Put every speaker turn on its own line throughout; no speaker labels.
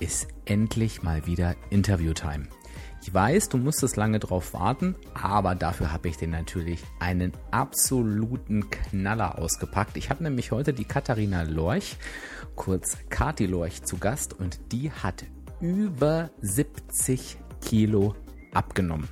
ist endlich mal wieder Interviewtime. Ich weiß, du musstest lange drauf warten, aber dafür habe ich dir natürlich einen absoluten Knaller ausgepackt. Ich habe nämlich heute die Katharina Lorch, kurz Kati Lorch, zu Gast und die hat über 70 Kilo abgenommen.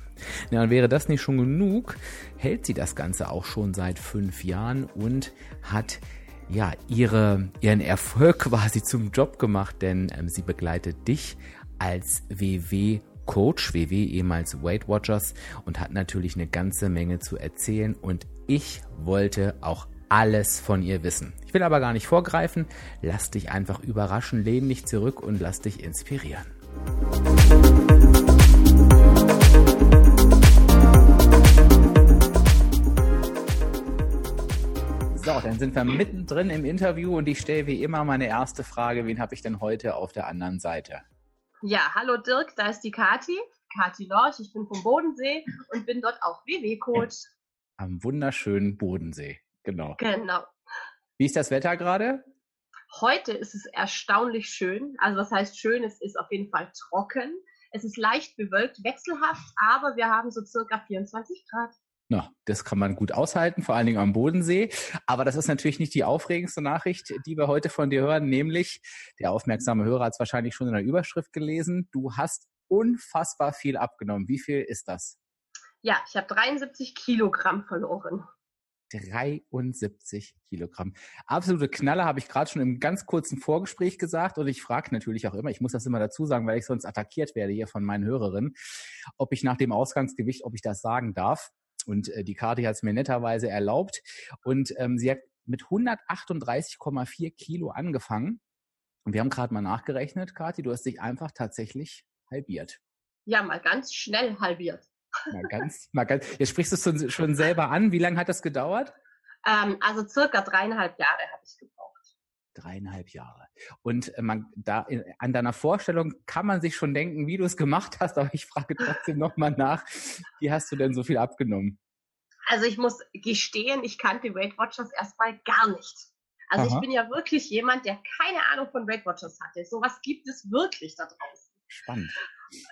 Ja, dann wäre das nicht schon genug, hält sie das Ganze auch schon seit fünf Jahren und hat ja, ihre, ihren Erfolg quasi zum Job gemacht, denn ähm, sie begleitet dich als WW Coach, WW ehemals Weight Watchers und hat natürlich eine ganze Menge zu erzählen und ich wollte auch alles von ihr wissen. Ich will aber gar nicht vorgreifen, lass dich einfach überraschen, lehn dich zurück und lass dich inspirieren. Dann sind wir mittendrin im Interview und ich stelle wie immer meine erste Frage. Wen habe ich denn heute auf der anderen Seite?
Ja, hallo Dirk, da ist die Kati, Kati Lorch. Ich bin vom Bodensee und bin dort auch WW-Coach.
Am wunderschönen Bodensee, genau.
Genau.
Wie ist das Wetter gerade?
Heute ist es erstaunlich schön. Also was heißt schön? Es ist auf jeden Fall trocken. Es ist leicht bewölkt, wechselhaft, aber wir haben so circa 24 Grad.
Na, das kann man gut aushalten, vor allen Dingen am Bodensee. Aber das ist natürlich nicht die aufregendste Nachricht, die wir heute von dir hören, nämlich der aufmerksame Hörer hat es wahrscheinlich schon in der Überschrift gelesen. Du hast unfassbar viel abgenommen. Wie viel ist das?
Ja, ich habe 73 Kilogramm verloren.
73 Kilogramm. Absolute Knalle habe ich gerade schon im ganz kurzen Vorgespräch gesagt und ich frage natürlich auch immer, ich muss das immer dazu sagen, weil ich sonst attackiert werde hier von meinen Hörerinnen, ob ich nach dem Ausgangsgewicht, ob ich das sagen darf. Und äh, die Karte hat es mir netterweise erlaubt. Und ähm, sie hat mit 138,4 Kilo angefangen. Und wir haben gerade mal nachgerechnet, Kathi, du hast dich einfach tatsächlich halbiert.
Ja, mal ganz schnell halbiert.
Mal ganz, mal ganz. Jetzt sprichst du es schon selber an. Wie lange hat das gedauert?
Ähm, also circa dreieinhalb Jahre habe ich gebraucht.
Dreieinhalb Jahre. Und äh, man da an deiner Vorstellung kann man sich schon denken, wie du es gemacht hast, aber ich frage trotzdem nochmal nach, wie hast du denn so viel abgenommen?
Also ich muss gestehen, ich kannte Weight Watchers erstmal gar nicht. Also Aha. ich bin ja wirklich jemand, der keine Ahnung von Weight Watchers hatte. Sowas gibt es wirklich da draußen.
Spannend.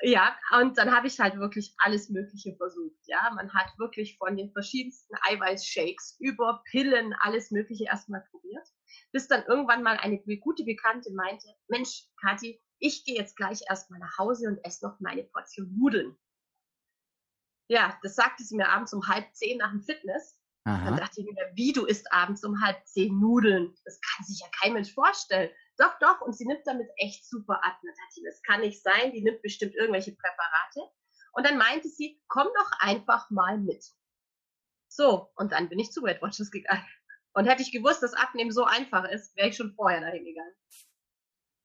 Ja, und dann habe ich halt wirklich alles Mögliche versucht. Ja, man hat wirklich von den verschiedensten Eiweißshakes über Pillen alles Mögliche erstmal probiert bis dann irgendwann mal eine gute Bekannte meinte, Mensch, Kathi, ich gehe jetzt gleich erstmal nach Hause und esse noch meine Portion Nudeln. Ja, das sagte sie mir abends um halb zehn nach dem Fitness. Aha. Dann dachte ich mir, wie du isst abends um halb zehn Nudeln? Das kann sich ja kein Mensch vorstellen. Doch, doch, und sie nimmt damit echt super ab. dann dachte ich, das kann nicht sein, die nimmt bestimmt irgendwelche Präparate. Und dann meinte sie, komm doch einfach mal mit. So, und dann bin ich zu Weight Watchers gegangen. Und hätte ich gewusst, dass Abnehmen so einfach ist, wäre ich schon vorher dahin gegangen.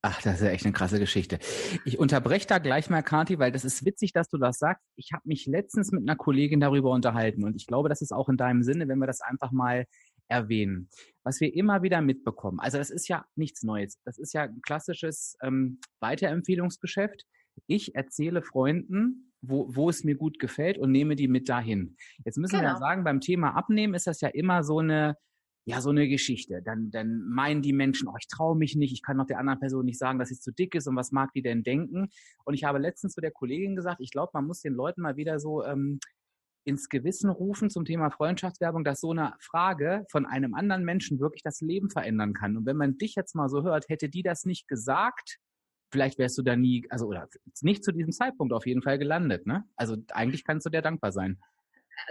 Ach, das ist ja echt eine krasse Geschichte. Ich unterbreche da gleich mal, Kathi, weil das ist witzig, dass du das sagst. Ich habe mich letztens mit einer Kollegin darüber unterhalten und ich glaube, das ist auch in deinem Sinne, wenn wir das einfach mal erwähnen. Was wir immer wieder mitbekommen, also das ist ja nichts Neues. Das ist ja ein klassisches ähm, Weiterempfehlungsgeschäft. Ich erzähle Freunden, wo, wo es mir gut gefällt und nehme die mit dahin. Jetzt müssen genau. wir ja sagen, beim Thema Abnehmen ist das ja immer so eine, ja, so eine Geschichte. Dann, dann meinen die Menschen, oh, ich traue mich nicht, ich kann noch der anderen Person nicht sagen, dass sie zu dick ist und was mag die denn denken. Und ich habe letztens zu der Kollegin gesagt, ich glaube, man muss den Leuten mal wieder so ähm, ins Gewissen rufen zum Thema Freundschaftswerbung, dass so eine Frage von einem anderen Menschen wirklich das Leben verändern kann. Und wenn man dich jetzt mal so hört, hätte die das nicht gesagt, vielleicht wärst du da nie, also oder nicht zu diesem Zeitpunkt auf jeden Fall gelandet. Ne? Also eigentlich kannst du dir dankbar sein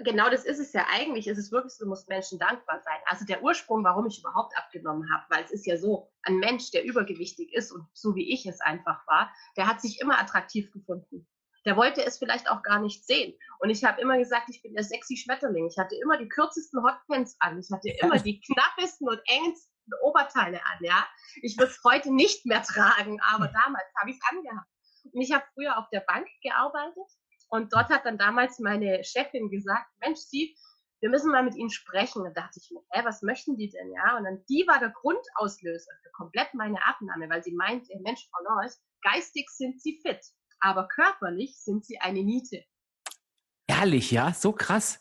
genau das ist es ja eigentlich. Ist es wirklich so, du musst Menschen dankbar sein. Also der Ursprung, warum ich überhaupt abgenommen habe, weil es ist ja so, ein Mensch, der übergewichtig ist und so wie ich es einfach war, der hat sich immer attraktiv gefunden. Der wollte es vielleicht auch gar nicht sehen. Und ich habe immer gesagt, ich bin der sexy Schmetterling. Ich hatte immer die kürzesten Hotpants an. Ich hatte immer die knappesten und Oberteile an, ja. Ich würde es heute nicht mehr tragen, aber damals habe ich es angehabt. Und ich habe früher auf der Bank gearbeitet und dort hat dann damals meine Chefin gesagt, Mensch, Sie, wir müssen mal mit Ihnen sprechen. Da dachte ich mir, hä, was möchten die denn, ja? Und dann die war der Grundauslöser für komplett meine Abnahme, weil sie meinte, Mensch, Frau Lois, geistig sind Sie fit, aber körperlich sind Sie eine Niete.
Ehrlich, ja? So krass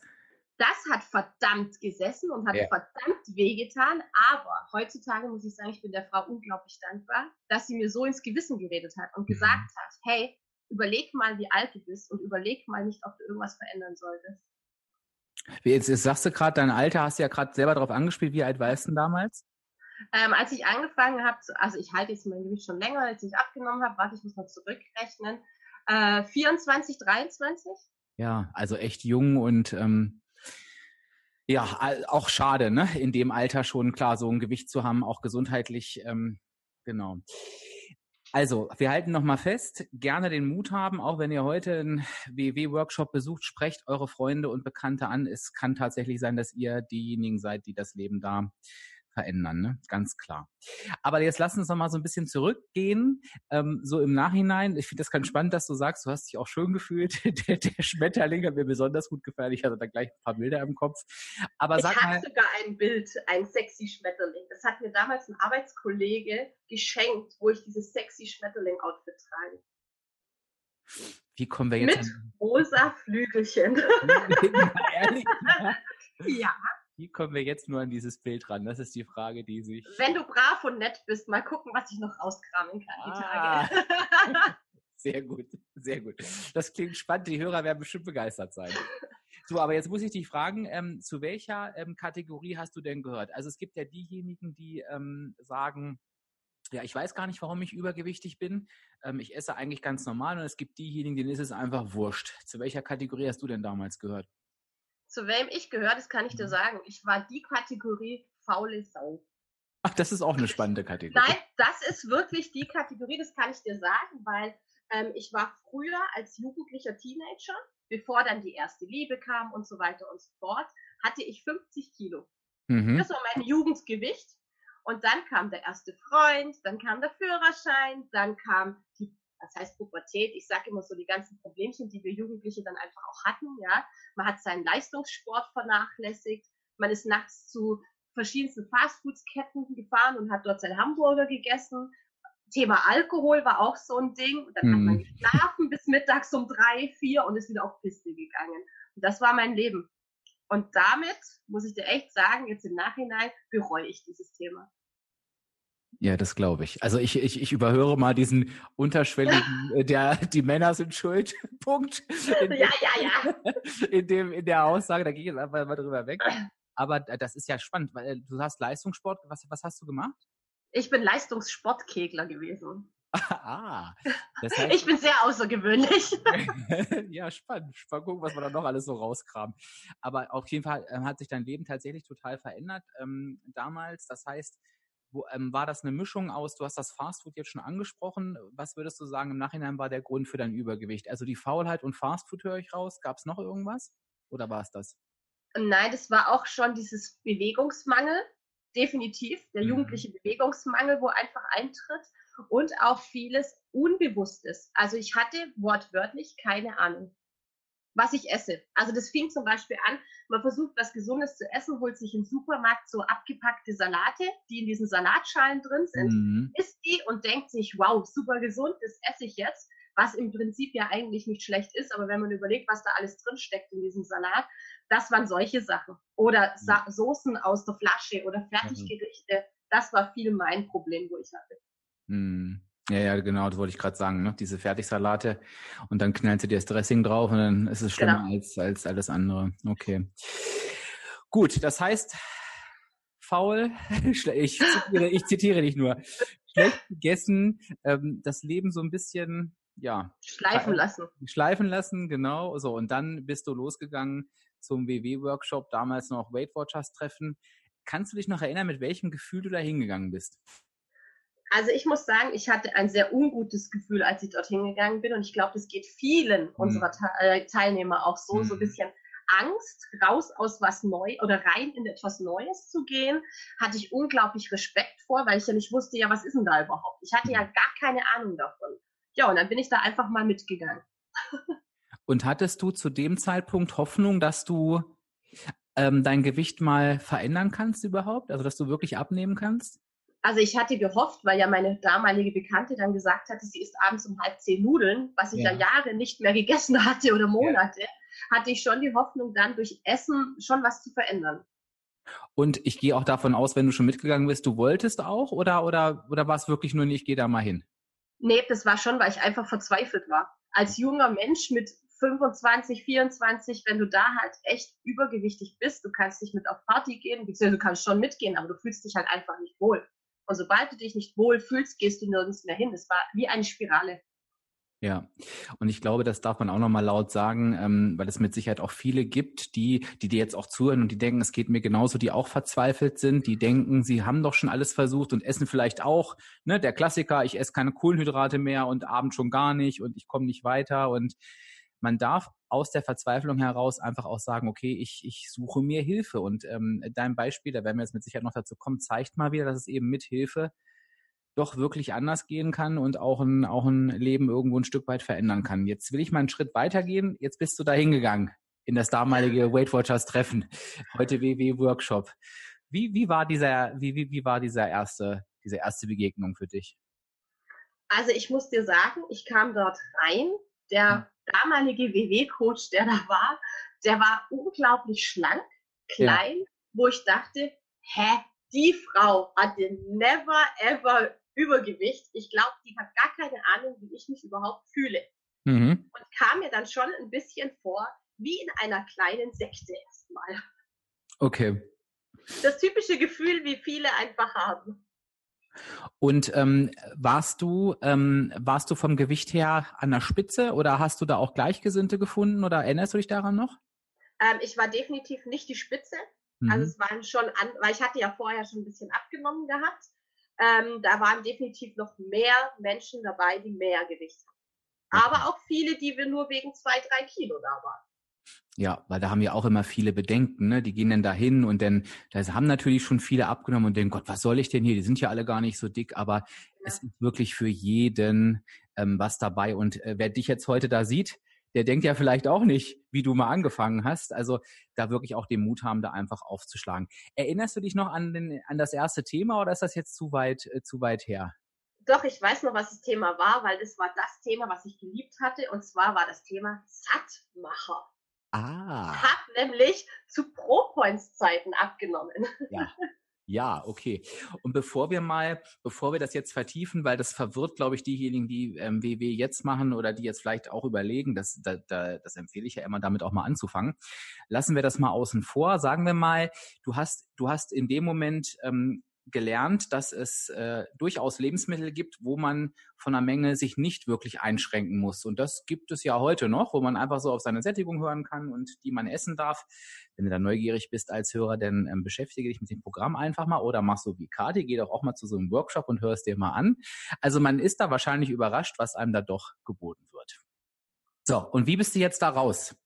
das hat verdammt gesessen und hat ja. verdammt wehgetan. Aber heutzutage muss ich sagen, ich bin der Frau unglaublich dankbar, dass sie mir so ins Gewissen geredet hat und mhm. gesagt hat, hey, überleg mal, wie alt du bist und überleg mal nicht, ob du irgendwas verändern solltest.
Jetzt, jetzt sagst du gerade, dein Alter hast du ja gerade selber darauf angespielt. Wie alt warst du denn damals?
Ähm, als ich angefangen habe, also ich halte jetzt mein Gewicht schon länger, als ich abgenommen habe, warte, ich muss mal zurückrechnen. Äh, 24, 23?
Ja, also echt jung und ähm, ja, auch schade, ne? In dem Alter schon klar, so ein Gewicht zu haben, auch gesundheitlich, ähm, genau. Also, wir halten nochmal fest, gerne den Mut haben, auch wenn ihr heute einen WW-Workshop besucht, sprecht eure Freunde und Bekannte an. Es kann tatsächlich sein, dass ihr diejenigen seid, die das Leben da verändern, ne? ganz klar. Aber jetzt lass uns noch mal so ein bisschen zurückgehen, ähm, so im Nachhinein. Ich finde das ganz spannend, dass du sagst, du hast dich auch schön gefühlt. der, der Schmetterling hat mir besonders gut gefallen. Ich hatte da gleich ein paar Bilder im Kopf. Aber
ich
habe
sogar ein Bild, ein sexy Schmetterling. Das hat mir damals ein Arbeitskollege geschenkt, wo ich dieses sexy Schmetterling-Outfit trage.
Wie kommen wir jetzt
Mit an... rosa Flügelchen.
Ja. Wie kommen wir jetzt nur an dieses Bild ran? Das ist die Frage, die sich.
Wenn du brav und nett bist, mal gucken, was ich noch rauskramen kann die
ah. Tage. sehr gut, sehr gut. Das klingt spannend. Die Hörer werden bestimmt begeistert sein. So, aber jetzt muss ich dich fragen, ähm, zu welcher ähm, Kategorie hast du denn gehört? Also es gibt ja diejenigen, die ähm, sagen, ja, ich weiß gar nicht, warum ich übergewichtig bin. Ähm, ich esse eigentlich ganz normal und es gibt diejenigen, denen ist es einfach wurscht. Zu welcher Kategorie hast du denn damals gehört?
Zu wem ich gehöre, das kann ich dir mhm. sagen. Ich war die Kategorie faule Sau.
Ach, das ist auch eine spannende Kategorie.
Nein, das ist wirklich die Kategorie, das kann ich dir sagen, weil ähm, ich war früher als jugendlicher Teenager, bevor dann die erste Liebe kam und so weiter und so fort, hatte ich 50 Kilo. Mhm. Das war mein Jugendgewicht. Und dann kam der erste Freund, dann kam der Führerschein, dann kam die das heißt Pubertät, ich sage immer so die ganzen Problemchen, die wir Jugendliche dann einfach auch hatten, ja. Man hat seinen Leistungssport vernachlässigt, man ist nachts zu verschiedensten Fastfoodsketten gefahren und hat dort seinen Hamburger gegessen. Thema Alkohol war auch so ein Ding. Und dann mhm. hat man mhm. geschlafen bis mittags um drei, vier und ist wieder auf Piste gegangen. Und das war mein Leben. Und damit, muss ich dir echt sagen, jetzt im Nachhinein bereue ich dieses Thema.
Ja, das glaube ich. Also ich, ich, ich überhöre mal diesen unterschwelligen, äh, der die Männer sind schuld, Punkt.
In, ja, ja, ja.
In, dem, in der Aussage, da gehe ich jetzt einfach mal drüber weg. Aber das ist ja spannend, weil äh, du hast Leistungssport, was, was hast du gemacht?
Ich bin Leistungssportkegler gewesen.
ah,
das heißt, ich bin sehr außergewöhnlich.
ja, spannend. Mal gucken, was man da noch alles so rauskramt. Aber auf jeden Fall äh, hat sich dein Leben tatsächlich total verändert ähm, damals. Das heißt, wo, ähm, war das eine Mischung aus, du hast das Fastfood jetzt schon angesprochen. Was würdest du sagen, im Nachhinein war der Grund für dein Übergewicht? Also die Faulheit und Fastfood höre ich raus. Gab es noch irgendwas? Oder war es das?
Nein, das war auch schon dieses Bewegungsmangel, definitiv. Der mhm. jugendliche Bewegungsmangel, wo einfach eintritt. Und auch vieles Unbewusstes. Also ich hatte wortwörtlich keine Ahnung was ich esse. Also das fing zum Beispiel an, man versucht was Gesundes zu essen, holt sich im Supermarkt so abgepackte Salate, die in diesen Salatschalen drin sind, mhm. isst die und denkt sich, wow, super gesund, das esse ich jetzt, was im Prinzip ja eigentlich nicht schlecht ist, aber wenn man überlegt, was da alles drin steckt in diesem Salat, das waren solche Sachen. Oder Sa Soßen aus der Flasche oder Fertiggerichte, das war viel mein Problem, wo ich hatte.
Mhm. Ja, ja, genau, das wollte ich gerade sagen, ne? Diese Fertigsalate und dann knallt sie dir das Dressing drauf und dann ist es schlimmer genau. als, als alles andere. Okay. Gut, das heißt, faul, ich zitiere, ich zitiere dich nur, schlecht gegessen, ähm, das Leben so ein bisschen, ja.
Schleifen lassen.
Schleifen lassen, genau. So, und dann bist du losgegangen zum WW-Workshop, damals noch Weight Watchers Treffen. Kannst du dich noch erinnern, mit welchem Gefühl du da hingegangen bist?
Also ich muss sagen, ich hatte ein sehr ungutes Gefühl, als ich dorthin gegangen bin. Und ich glaube, das geht vielen mhm. unserer äh, Teilnehmer auch so, mhm. so ein bisschen Angst, raus aus was neu oder rein in etwas Neues zu gehen, hatte ich unglaublich Respekt vor, weil ich ja nicht wusste, ja, was ist denn da überhaupt? Ich hatte ja gar keine Ahnung davon. Ja, und dann bin ich da einfach mal mitgegangen.
Und hattest du zu dem Zeitpunkt Hoffnung, dass du ähm, dein Gewicht mal verändern kannst überhaupt? Also dass du wirklich abnehmen kannst?
Also ich hatte gehofft, weil ja meine damalige Bekannte dann gesagt hatte, sie isst abends um halb zehn Nudeln, was ich ja, ja Jahre nicht mehr gegessen hatte oder Monate, ja. hatte ich schon die Hoffnung, dann durch Essen schon was zu verändern.
Und ich gehe auch davon aus, wenn du schon mitgegangen bist, du wolltest auch oder oder oder war es wirklich nur nicht, geh da mal hin?
Nee, das war schon, weil ich einfach verzweifelt war. Als junger Mensch mit 25, 24, wenn du da halt echt übergewichtig bist, du kannst nicht mit auf Party gehen, beziehungsweise du kannst schon mitgehen, aber du fühlst dich halt einfach nicht wohl. Und sobald du dich nicht wohl fühlst, gehst du nirgends mehr hin. Das war wie eine Spirale.
Ja, und ich glaube, das darf man auch nochmal laut sagen, ähm, weil es mit Sicherheit auch viele gibt, die, die dir jetzt auch zuhören und die denken, es geht mir genauso, die auch verzweifelt sind, die denken, sie haben doch schon alles versucht und essen vielleicht auch, ne, der Klassiker, ich esse keine Kohlenhydrate mehr und abends schon gar nicht und ich komme nicht weiter und man darf aus der Verzweiflung heraus einfach auch sagen, okay, ich, ich suche mir Hilfe. Und ähm, dein Beispiel, da werden wir jetzt mit Sicherheit noch dazu kommen, zeigt mal wieder, dass es eben mit Hilfe doch wirklich anders gehen kann und auch ein, auch ein Leben irgendwo ein Stück weit verändern kann. Jetzt will ich mal einen Schritt weitergehen. Jetzt bist du da hingegangen in das damalige Weight Watchers Treffen, heute WW Workshop. Wie, wie war dieser, wie, wie, wie war dieser erste, diese erste Begegnung für dich?
Also ich muss dir sagen, ich kam dort rein. Der hm damalige WW-Coach, der da war, der war unglaublich schlank, klein, ja. wo ich dachte, hä, die Frau hatte never ever Übergewicht. Ich glaube, die hat gar keine Ahnung, wie ich mich überhaupt fühle. Mhm. Und kam mir dann schon ein bisschen vor, wie in einer kleinen Sekte erstmal.
Okay.
Das typische Gefühl, wie viele einfach haben.
Und ähm, warst du ähm, warst du vom Gewicht her an der Spitze oder hast du da auch Gleichgesinnte gefunden oder erinnerst du dich daran noch?
Ähm, ich war definitiv nicht die Spitze. Mhm. Also es waren schon an, weil ich hatte ja vorher schon ein bisschen abgenommen gehabt. Ähm, da waren definitiv noch mehr Menschen dabei, die mehr Gewicht haben. Aber auch viele, die wir nur wegen zwei, drei Kilo da waren.
Ja, weil da haben ja auch immer viele Bedenken, ne? Die gehen dann dahin und dann, da haben natürlich schon viele abgenommen und denken, Gott, was soll ich denn hier? Die sind ja alle gar nicht so dick, aber ja. es ist wirklich für jeden ähm, was dabei. Und äh, wer dich jetzt heute da sieht, der denkt ja vielleicht auch nicht, wie du mal angefangen hast. Also da wirklich auch den Mut haben, da einfach aufzuschlagen. Erinnerst du dich noch an, den, an das erste Thema oder ist das jetzt zu weit, äh, zu weit her?
Doch, ich weiß noch, was das Thema war, weil das war das Thema, was ich geliebt hatte. Und zwar war das Thema Sattmacher. Ah. Hat nämlich zu Pro-Points-Zeiten abgenommen.
Ja. Ja, okay. Und bevor wir mal, bevor wir das jetzt vertiefen, weil das verwirrt, glaube ich, diejenigen, die ähm, WW jetzt machen oder die jetzt vielleicht auch überlegen, das, da, da, das empfehle ich ja immer, damit auch mal anzufangen. Lassen wir das mal außen vor. Sagen wir mal, du hast, du hast in dem Moment ähm, gelernt, dass es äh, durchaus Lebensmittel gibt, wo man von der Menge sich nicht wirklich einschränken muss. Und das gibt es ja heute noch, wo man einfach so auf seine Sättigung hören kann und die man essen darf. Wenn du da neugierig bist als Hörer, dann ähm, beschäftige dich mit dem Programm einfach mal oder mach so wie Kati, geh doch auch mal zu so einem Workshop und hörst dir mal an. Also man ist da wahrscheinlich überrascht, was einem da doch geboten wird. So, und wie bist du jetzt da raus?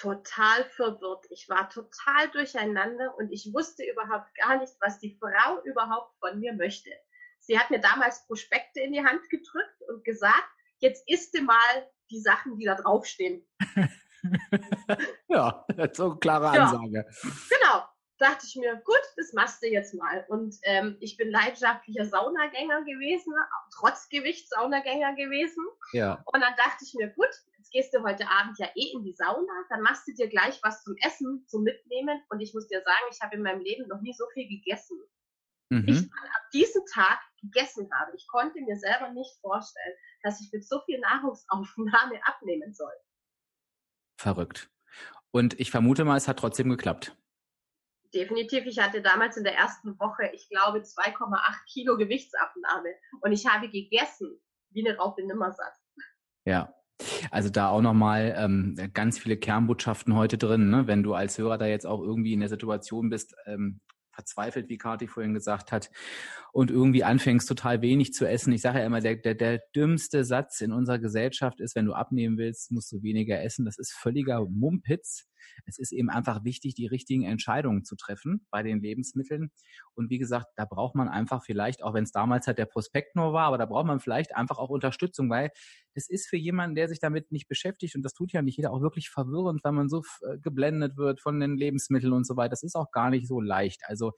Total verwirrt. Ich war total durcheinander und ich wusste überhaupt gar nicht, was die Frau überhaupt von mir möchte. Sie hat mir damals Prospekte in die Hand gedrückt und gesagt, jetzt isst du mal die Sachen, die da draufstehen.
ja, so eine klare Ansage. Ja,
genau dachte ich mir, gut, das machst du jetzt mal. Und ähm, ich bin leidenschaftlicher Saunagänger gewesen, trotz Gewicht Saunagänger gewesen. Ja. Und dann dachte ich mir, gut, jetzt gehst du heute Abend ja eh in die Sauna, dann machst du dir gleich was zum Essen, zum Mitnehmen. Und ich muss dir sagen, ich habe in meinem Leben noch nie so viel gegessen. Mhm. Ich ab diesem Tag gegessen habe. Ich konnte mir selber nicht vorstellen, dass ich mit so viel Nahrungsaufnahme abnehmen soll.
Verrückt. Und ich vermute mal, es hat trotzdem geklappt
definitiv. Ich hatte damals in der ersten Woche, ich glaube, 2,8 Kilo Gewichtsabnahme. Und ich habe gegessen wie eine Raupe nimmersatt.
Ja. Also da auch nochmal ähm, ganz viele Kernbotschaften heute drin. Ne? Wenn du als Hörer da jetzt auch irgendwie in der Situation bist, ähm, verzweifelt, wie Kati vorhin gesagt hat, und irgendwie anfängst total wenig zu essen. Ich sage ja immer, der, der, der dümmste Satz in unserer Gesellschaft ist, wenn du abnehmen willst, musst du weniger essen. Das ist völliger Mumpitz. Es ist eben einfach wichtig, die richtigen Entscheidungen zu treffen bei den Lebensmitteln. Und wie gesagt, da braucht man einfach vielleicht, auch wenn es damals halt der Prospekt nur war, aber da braucht man vielleicht einfach auch Unterstützung, weil das ist für jemanden, der sich damit nicht beschäftigt, und das tut ja nicht jeder, auch wirklich verwirrend, weil man so äh, geblendet wird von den Lebensmitteln und so weiter. Das ist auch gar nicht so leicht. Also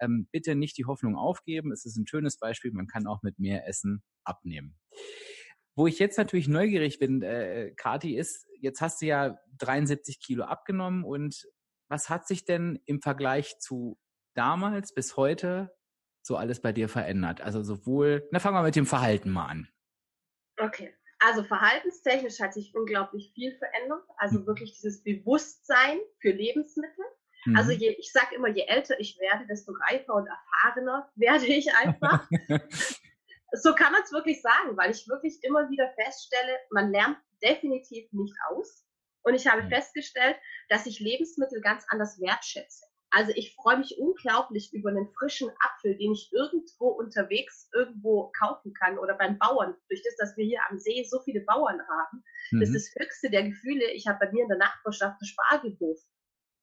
ähm, bitte nicht die Hoffnung aufgeben. Es ist ein schönes Beispiel. Man kann auch mit mehr Essen abnehmen. Wo ich jetzt natürlich neugierig bin, äh, Kati, ist, jetzt hast du ja 73 Kilo abgenommen und was hat sich denn im Vergleich zu damals bis heute so alles bei dir verändert? Also sowohl, na fangen wir mit dem Verhalten mal an.
Okay, also verhaltenstechnisch hat sich unglaublich viel verändert. Also mhm. wirklich dieses Bewusstsein für Lebensmittel. Mhm. Also je, ich sage immer, je älter ich werde, desto reifer und erfahrener werde ich einfach. so kann man es wirklich sagen, weil ich wirklich immer wieder feststelle, man lernt definitiv nicht aus. Und ich habe mhm. festgestellt, dass ich Lebensmittel ganz anders wertschätze. Also ich freue mich unglaublich über einen frischen Apfel, den ich irgendwo unterwegs irgendwo kaufen kann oder beim Bauern. Durch das, dass wir hier am See so viele Bauern haben, mhm. das ist das höchste der Gefühle. Ich habe bei mir in der Nachbarschaft einen Spargelhof.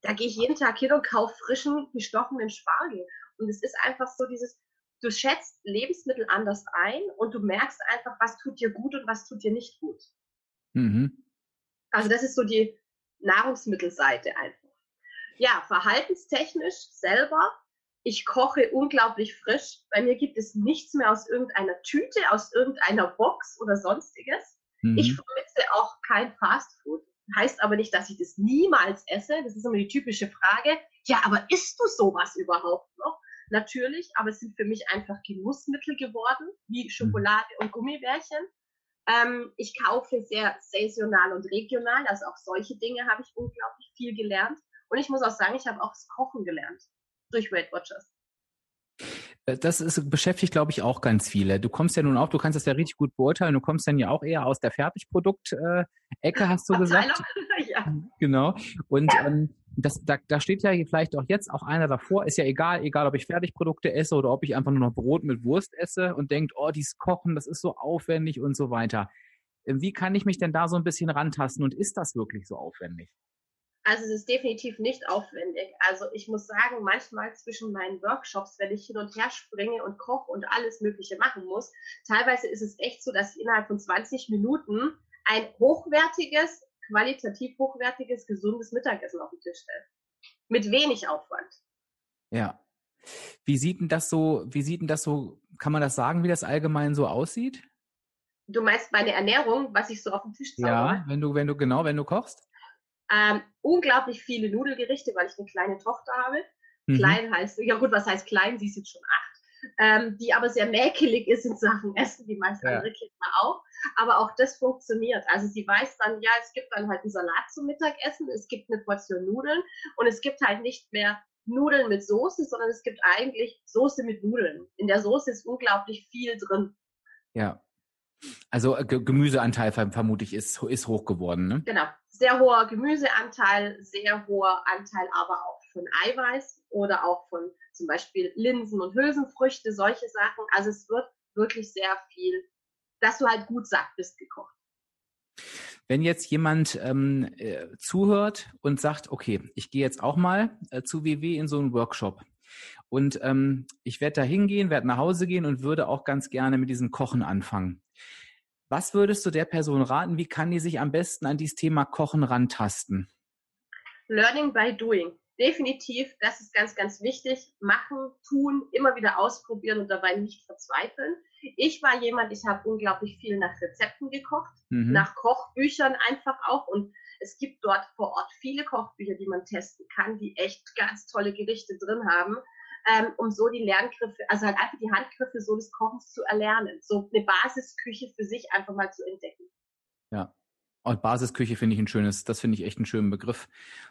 Da gehe ich jeden Tag hin und kaufe frischen, gestochenen Spargel. Und es ist einfach so dieses, du schätzt Lebensmittel anders ein und du merkst einfach, was tut dir gut und was tut dir nicht gut. Mhm. Also das ist so die Nahrungsmittelseite einfach. Ja, verhaltenstechnisch selber. Ich koche unglaublich frisch. Bei mir gibt es nichts mehr aus irgendeiner Tüte, aus irgendeiner Box oder sonstiges. Mhm. Ich vermisse auch kein Fastfood. Heißt aber nicht, dass ich das niemals esse. Das ist immer die typische Frage. Ja, aber isst du sowas überhaupt? Natürlich, aber es sind für mich einfach Genussmittel geworden, wie mhm. Schokolade und Gummibärchen. Ähm, ich kaufe sehr saisonal und regional, also auch solche Dinge habe ich unglaublich viel gelernt. Und ich muss auch sagen, ich habe auch das Kochen gelernt durch Weight Watchers.
Äh, das ist, beschäftigt, glaube ich, auch ganz viele. Du kommst ja nun auch, du kannst das ja richtig gut beurteilen, du kommst dann ja auch eher aus der Fertigprodukt-Ecke, äh, hast du gesagt. ja. Genau. Und ähm, das, da, da steht ja vielleicht auch jetzt auch einer davor, ist ja egal, egal ob ich Fertigprodukte esse oder ob ich einfach nur noch Brot mit Wurst esse und denkt, oh, dieses Kochen, das ist so aufwendig und so weiter. Äh, wie kann ich mich denn da so ein bisschen rantasten und ist das wirklich so aufwendig?
Also es ist definitiv nicht aufwendig. Also ich muss sagen, manchmal zwischen meinen Workshops, wenn ich hin und her springe und koche und alles Mögliche machen muss, teilweise ist es echt so, dass ich innerhalb von 20 Minuten ein hochwertiges, qualitativ hochwertiges, gesundes Mittagessen auf den Tisch stelle. Mit wenig Aufwand.
Ja. Wie sieht denn das so, wie sieht denn das so, kann man das sagen, wie das allgemein so aussieht?
Du meinst meine Ernährung, was ich so auf dem Tisch zaubere?
Ja, wenn du, wenn du, genau, wenn du kochst?
Ähm, unglaublich viele Nudelgerichte, weil ich eine kleine Tochter habe. Mhm. Klein heißt, ja gut, was heißt klein? Sie ist jetzt schon acht. Ähm, die aber sehr mäkelig ist in Sachen Essen, wie meist ja. andere Kinder auch. Aber auch das funktioniert. Also sie weiß dann, ja, es gibt dann halt einen Salat zum Mittagessen, es gibt eine Portion Nudeln und es gibt halt nicht mehr Nudeln mit Soße, sondern es gibt eigentlich Soße mit Nudeln. In der Soße ist unglaublich viel drin.
Ja. Also äh, Gemüseanteil vermutlich ist, ist hoch geworden, ne?
Genau. Sehr hoher Gemüseanteil, sehr hoher Anteil aber auch von Eiweiß oder auch von zum Beispiel Linsen und Hülsenfrüchte, solche Sachen. Also es wird wirklich sehr viel, dass du halt gut satt bist gekocht.
Wenn jetzt jemand ähm, äh, zuhört und sagt, okay, ich gehe jetzt auch mal äh, zu WW in so einen Workshop und ähm, ich werde da hingehen, werde nach Hause gehen und würde auch ganz gerne mit diesem Kochen anfangen. Was würdest du der Person raten? Wie kann die sich am besten an dieses Thema Kochen rantasten?
Learning by doing. Definitiv, das ist ganz, ganz wichtig. Machen, tun, immer wieder ausprobieren und dabei nicht verzweifeln. Ich war jemand, ich habe unglaublich viel nach Rezepten gekocht, mhm. nach Kochbüchern einfach auch. Und es gibt dort vor Ort viele Kochbücher, die man testen kann, die echt ganz tolle Gerichte drin haben ähm, um so die Lerngriffe, also halt einfach die Handgriffe so des Kochens zu erlernen, so eine Basisküche für sich einfach mal zu entdecken.
Ja. Und Basisküche finde ich ein schönes, das finde ich echt einen schönen Begriff,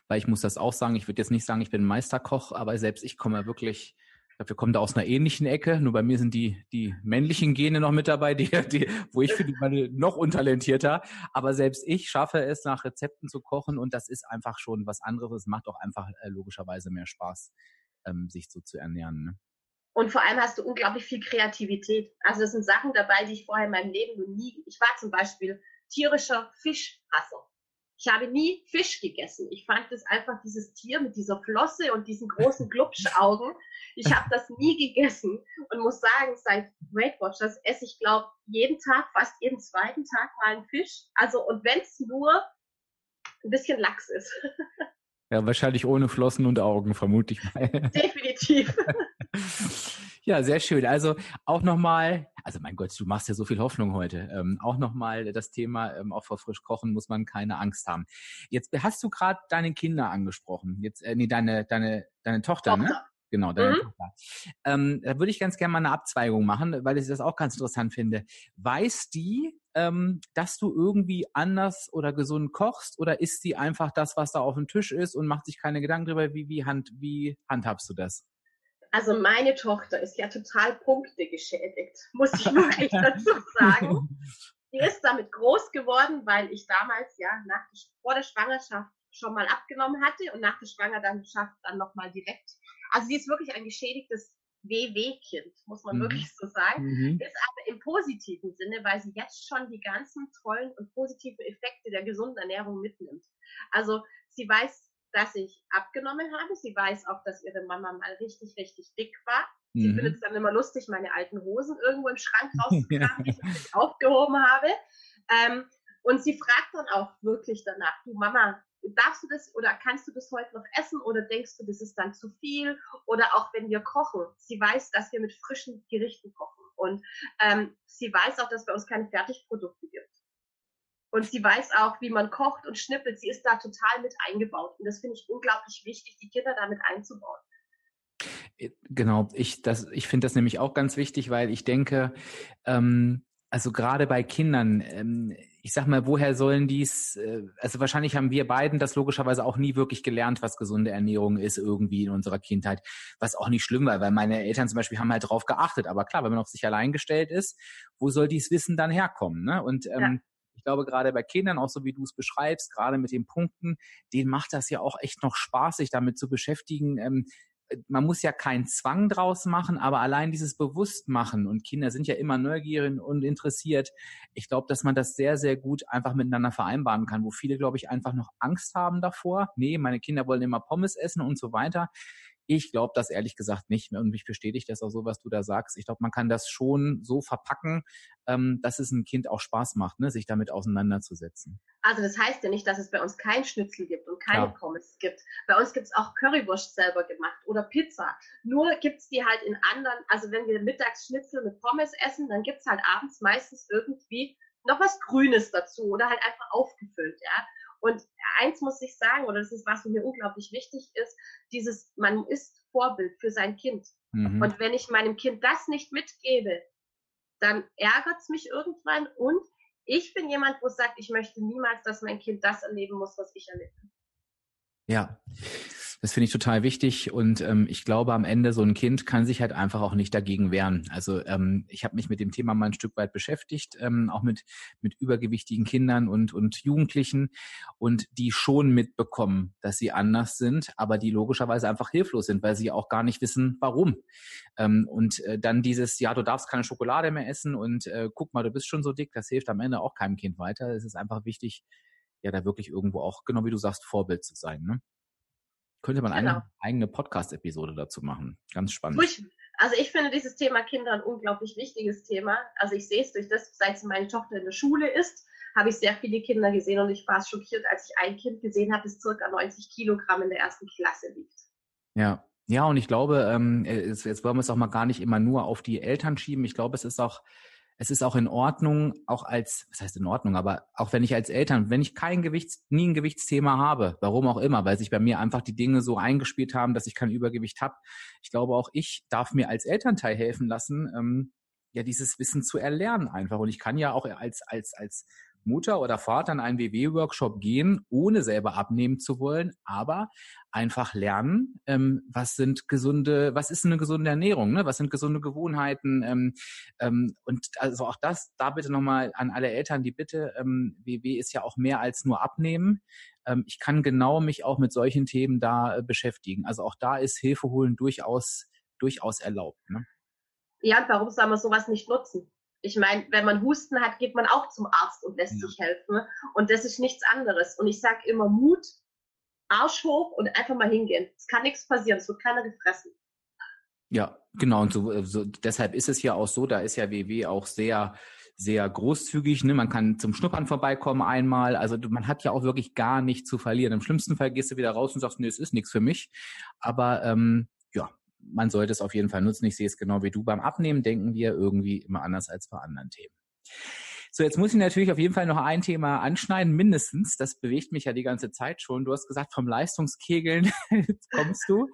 weil ich muss das auch sagen, ich würde jetzt nicht sagen, ich bin Meisterkoch, aber selbst ich komme wirklich, ich glaube, wir kommen da aus einer ähnlichen Ecke, nur bei mir sind die, die männlichen Gene noch mit dabei, die, die, wo ich finde, meine noch untalentierter, aber selbst ich schaffe es, nach Rezepten zu kochen und das ist einfach schon was anderes, es macht auch einfach äh, logischerweise mehr Spaß ähm, sich so zu ernähren. Ne?
Und vor allem hast du unglaublich viel Kreativität. Also es sind Sachen dabei, die ich vorher in meinem Leben noch nie. Ich war zum Beispiel tierischer Fischhasser. Ich habe nie Fisch gegessen. Ich fand das einfach dieses Tier mit dieser Flosse und diesen großen Glubschaugen. Ich habe das nie gegessen und muss sagen, seit Weight Watchers esse ich, glaube jeden Tag, fast jeden zweiten Tag mal einen Fisch. Also und wenn es nur ein bisschen Lachs ist.
Ja, wahrscheinlich ohne Flossen und Augen, vermute ich mal.
Definitiv.
Ja, sehr schön. Also auch nochmal, also mein Gott, du machst ja so viel Hoffnung heute. Ähm, auch nochmal das Thema, ähm, auch vor frisch kochen muss man keine Angst haben. Jetzt hast du gerade deine Kinder angesprochen. Jetzt, äh, nee, deine, deine, deine Tochter, ne? Tochter. ne? Genau, deine mhm. Tochter. Ähm, da würde ich ganz gerne mal eine Abzweigung machen, weil ich das auch ganz interessant finde. Weiß die, ähm, dass du irgendwie anders oder gesund kochst oder isst sie einfach das, was da auf dem Tisch ist und macht sich keine Gedanken darüber, wie, wie, hand, wie handhabst du das?
Also meine Tochter ist ja total punktegeschädigt, muss ich wirklich dazu sagen. Die ist damit groß geworden, weil ich damals ja nach, vor der Schwangerschaft schon mal abgenommen hatte und nach der Schwangerschaft dann nochmal direkt. Also sie ist wirklich ein geschädigtes WW-Kind, muss man mhm. wirklich so sagen. Mhm. Ist aber im positiven Sinne, weil sie jetzt schon die ganzen tollen und positiven Effekte der gesunden Ernährung mitnimmt. Also sie weiß dass ich abgenommen habe. Sie weiß auch, dass ihre Mama mal richtig, richtig dick war. Sie mhm. findet es dann immer lustig, meine alten Hosen irgendwo im Schrank rauszukramen, die ich aufgehoben habe. Ähm, und sie fragt dann auch wirklich danach, du Mama, darfst du das oder kannst du das heute noch essen oder denkst du, das ist dann zu viel? Oder auch wenn wir kochen, sie weiß, dass wir mit frischen Gerichten kochen. Und ähm, sie weiß auch, dass bei uns keine Fertigprodukte gibt. Und sie weiß auch, wie man kocht und schnippelt. Sie ist da total mit eingebaut. Und das finde ich unglaublich wichtig, die Kinder damit einzubauen.
Äh, genau, ich, ich finde das nämlich auch ganz wichtig, weil ich denke, ähm, also gerade bei Kindern, ähm, ich sag mal, woher sollen dies, äh, also wahrscheinlich haben wir beiden das logischerweise auch nie wirklich gelernt, was gesunde Ernährung ist irgendwie in unserer Kindheit, was auch nicht schlimm war, weil meine Eltern zum Beispiel haben halt drauf geachtet. Aber klar, wenn man auf sich allein gestellt ist, wo soll dieses Wissen dann herkommen? Ne? Und ähm, ja ich glaube, gerade bei Kindern, auch so wie du es beschreibst, gerade mit den Punkten, denen macht das ja auch echt noch Spaß, sich damit zu beschäftigen. Ähm, man muss ja keinen Zwang draus machen, aber allein dieses Bewusstmachen und Kinder sind ja immer neugierig und interessiert. Ich glaube, dass man das sehr, sehr gut einfach miteinander vereinbaren kann, wo viele, glaube ich, einfach noch Angst haben davor. Nee, meine Kinder wollen immer Pommes essen und so weiter. Ich glaube das ehrlich gesagt nicht. Und mich bestätigt das auch so, was du da sagst. Ich glaube, man kann das schon so verpacken, ähm, dass es ein Kind auch Spaß macht, ne, sich damit auseinanderzusetzen.
Also das heißt ja nicht, dass es bei uns kein Schnitzel gibt und keine Klar. Pommes gibt. Bei uns gibt es auch Currywurst selber gemacht oder Pizza. Nur gibt es die halt in anderen, also wenn wir mittags Schnitzel mit Pommes essen, dann gibt es halt abends meistens irgendwie noch was Grünes dazu oder halt einfach aufgefüllt, ja. Und eins muss ich sagen, oder das ist was mir unglaublich wichtig ist, dieses, man ist Vorbild für sein Kind. Mhm. Und wenn ich meinem Kind das nicht mitgebe, dann ärgert es mich irgendwann und ich bin jemand, wo sagt, ich möchte niemals, dass mein Kind das erleben muss, was ich erlebe.
Ja, das finde ich total wichtig und ähm, ich glaube, am Ende so ein Kind kann sich halt einfach auch nicht dagegen wehren. Also ähm, ich habe mich mit dem Thema mal ein Stück weit beschäftigt, ähm, auch mit mit übergewichtigen Kindern und und Jugendlichen und die schon mitbekommen, dass sie anders sind, aber die logischerweise einfach hilflos sind, weil sie auch gar nicht wissen, warum. Ähm, und äh, dann dieses, ja, du darfst keine Schokolade mehr essen und äh, guck mal, du bist schon so dick, das hilft am Ende auch keinem Kind weiter. Es ist einfach wichtig, ja, da wirklich irgendwo auch, genau wie du sagst, Vorbild zu sein. Ne? Könnte man genau. eine eigene Podcast-Episode dazu machen. Ganz spannend.
Also ich finde dieses Thema Kinder ein unglaublich wichtiges Thema. Also ich sehe es durch das, seit meine Tochter in der Schule ist, habe ich sehr viele Kinder gesehen und ich war schockiert, als ich ein Kind gesehen habe, das circa 90 Kilogramm in der ersten Klasse wiegt.
Ja, ja, und ich glaube, ähm, jetzt, jetzt wollen wir es auch mal gar nicht immer nur auf die Eltern schieben. Ich glaube, es ist auch es ist auch in Ordnung, auch als, was heißt in Ordnung, aber auch wenn ich als Eltern, wenn ich kein Gewichts, nie ein Gewichtsthema habe, warum auch immer, weil sich bei mir einfach die Dinge so eingespielt haben, dass ich kein Übergewicht habe. Ich glaube, auch ich darf mir als Elternteil helfen lassen, ähm, ja, dieses Wissen zu erlernen einfach. Und ich kann ja auch als, als, als Mutter oder Vater in einen WW-Workshop gehen, ohne selber abnehmen zu wollen, aber einfach lernen, ähm, was sind gesunde, was ist eine gesunde Ernährung, ne? was sind gesunde Gewohnheiten ähm, ähm, und also auch das, da bitte nochmal an alle Eltern die Bitte, ähm, WW ist ja auch mehr als nur abnehmen. Ähm, ich kann genau mich auch mit solchen Themen da äh, beschäftigen. Also auch da ist Hilfe holen durchaus, durchaus erlaubt. Ne?
Ja, warum soll man sowas nicht nutzen? Ich meine, wenn man Husten hat, geht man auch zum Arzt und lässt ja. sich helfen. Und das ist nichts anderes. Und ich sage immer Mut, Arsch hoch und einfach mal hingehen. Es kann nichts passieren, es wird keiner gefressen.
Ja, genau. Und so, so, deshalb ist es ja auch so, da ist ja WW auch sehr, sehr großzügig. Ne? Man kann zum Schnuppern vorbeikommen einmal. Also man hat ja auch wirklich gar nichts zu verlieren. Im schlimmsten Fall gehst du wieder raus und sagst, nee, es ist nichts für mich. Aber ähm, man sollte es auf jeden Fall nutzen. Ich sehe es genau wie du. Beim Abnehmen denken wir irgendwie immer anders als bei anderen Themen. So, jetzt muss ich natürlich auf jeden Fall noch ein Thema anschneiden, mindestens. Das bewegt mich ja die ganze Zeit schon. Du hast gesagt, vom Leistungskegeln kommst du.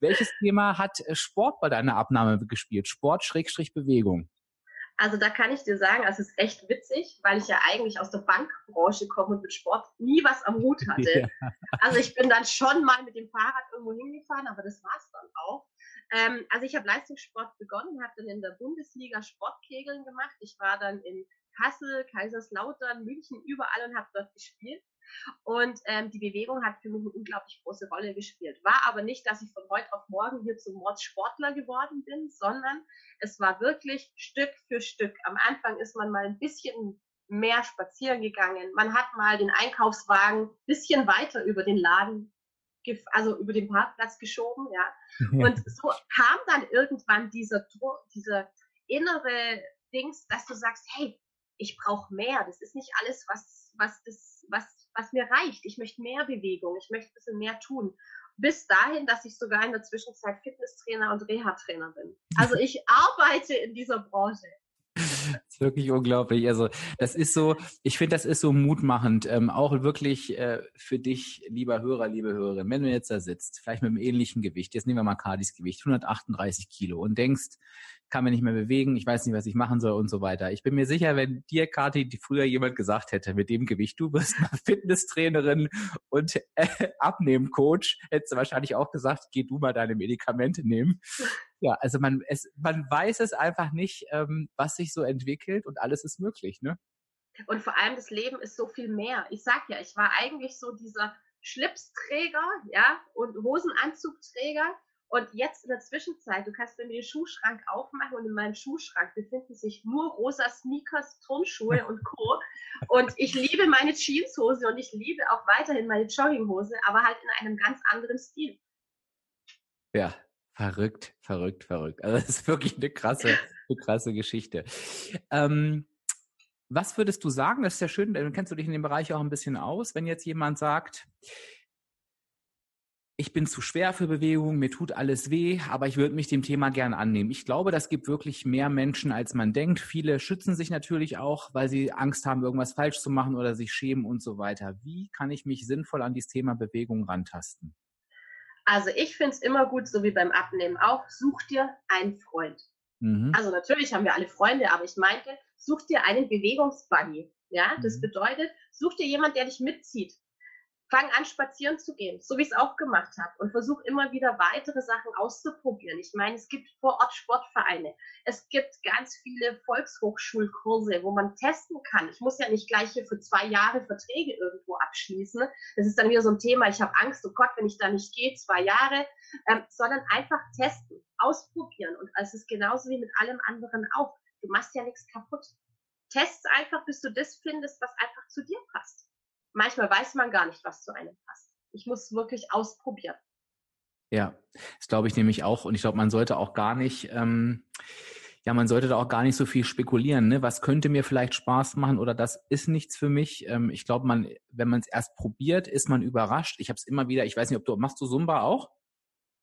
Welches Thema hat äh, Sport bei deiner Abnahme gespielt? Sport, Schrägstrich, Bewegung.
Also da kann ich dir sagen, es ist echt witzig, weil ich ja eigentlich aus der Bankbranche komme und mit Sport nie was am Hut hatte. Ja. Also ich bin dann schon mal mit dem Fahrrad irgendwo hingefahren, aber das war es dann auch. Ähm, also ich habe Leistungssport begonnen, habe dann in der Bundesliga Sportkegeln gemacht. Ich war dann in Kassel, Kaiserslautern, München, überall und habe dort gespielt. Und ähm, die Bewegung hat für mich eine unglaublich große Rolle gespielt. War aber nicht, dass ich von heute auf morgen hier zum Mordssportler geworden bin, sondern es war wirklich Stück für Stück. Am Anfang ist man mal ein bisschen mehr spazieren gegangen. Man hat mal den Einkaufswagen ein bisschen weiter über den Laden, also über den Parkplatz geschoben, ja. Und so kam dann irgendwann dieser, dieser innere Dings, dass du sagst, hey, ich brauche mehr. Das ist nicht alles, was, was, das, was, was mir reicht. Ich möchte mehr Bewegung, ich möchte ein bisschen mehr tun. Bis dahin, dass ich sogar in der Zwischenzeit Fitnesstrainer und Reha-Trainer bin. Also ich arbeite in dieser Branche.
Ist wirklich unglaublich. Also das ist so, ich finde, das ist so mutmachend. Ähm, auch wirklich äh, für dich, lieber Hörer, liebe Hörerin, wenn du jetzt da sitzt, vielleicht mit einem ähnlichen Gewicht, jetzt nehmen wir mal Cardis Gewicht, 138 Kilo und denkst, kann mich nicht mehr bewegen, ich weiß nicht, was ich machen soll und so weiter. Ich bin mir sicher, wenn dir, Kathi, früher jemand gesagt hätte, mit dem Gewicht, du wirst mal Fitnesstrainerin und äh, Abnehmcoach, hättest du wahrscheinlich auch gesagt, geh du mal deine Medikamente nehmen. Ja, also man, es, man weiß es einfach nicht, ähm, was sich so entwickelt und alles ist möglich, ne?
Und vor allem das Leben ist so viel mehr. Ich sag ja, ich war eigentlich so dieser Schlipsträger, ja, und Hosenanzugträger und jetzt in der Zwischenzeit, du kannst mir den Schuhschrank aufmachen und in meinem Schuhschrank befinden sich nur rosa Sneakers, Turnschuhe und Co. Und ich liebe meine Jeanshose und ich liebe auch weiterhin meine Jogginghose, aber halt in einem ganz anderen Stil.
Ja, verrückt, verrückt, verrückt. Also das ist wirklich eine krasse, eine krasse Geschichte. Ähm, was würdest du sagen? Das ist ja schön, dann kennst du dich in dem Bereich auch ein bisschen aus. Wenn jetzt jemand sagt, ich bin zu schwer für Bewegung, mir tut alles weh, aber ich würde mich dem Thema gern annehmen. Ich glaube, das gibt wirklich mehr Menschen, als man denkt. Viele schützen sich natürlich auch, weil sie Angst haben, irgendwas falsch zu machen oder sich schämen und so weiter. Wie kann ich mich sinnvoll an dieses Thema Bewegung rantasten?
Also ich finde es immer gut, so wie beim Abnehmen auch, such dir einen Freund. Mhm. Also natürlich haben wir alle Freunde, aber ich meinte, such dir einen Bewegungsbuddy. Ja, das mhm. bedeutet, such dir jemand, der dich mitzieht fang an, spazieren zu gehen, so wie ich es auch gemacht habe und versuch immer wieder weitere Sachen auszuprobieren. Ich meine, es gibt vor Ort Sportvereine, es gibt ganz viele Volkshochschulkurse, wo man testen kann. Ich muss ja nicht gleich hier für zwei Jahre Verträge irgendwo abschließen. Das ist dann wieder so ein Thema, ich habe Angst, oh Gott, wenn ich da nicht gehe, zwei Jahre, ähm, sondern einfach testen, ausprobieren. Und es ist genauso wie mit allem anderen auch. Du machst ja nichts kaputt. Test einfach, bis du das findest, was einfach zu dir passt manchmal weiß man gar nicht, was zu einem passt. Ich muss wirklich ausprobieren.
Ja, das glaube ich nämlich auch. Und ich glaube, man sollte auch gar nicht, ähm, ja, man sollte da auch gar nicht so viel spekulieren. Ne? Was könnte mir vielleicht Spaß machen oder das ist nichts für mich. Ähm, ich glaube, man, wenn man es erst probiert, ist man überrascht. Ich habe es immer wieder. Ich weiß nicht, ob du machst du Zumba auch?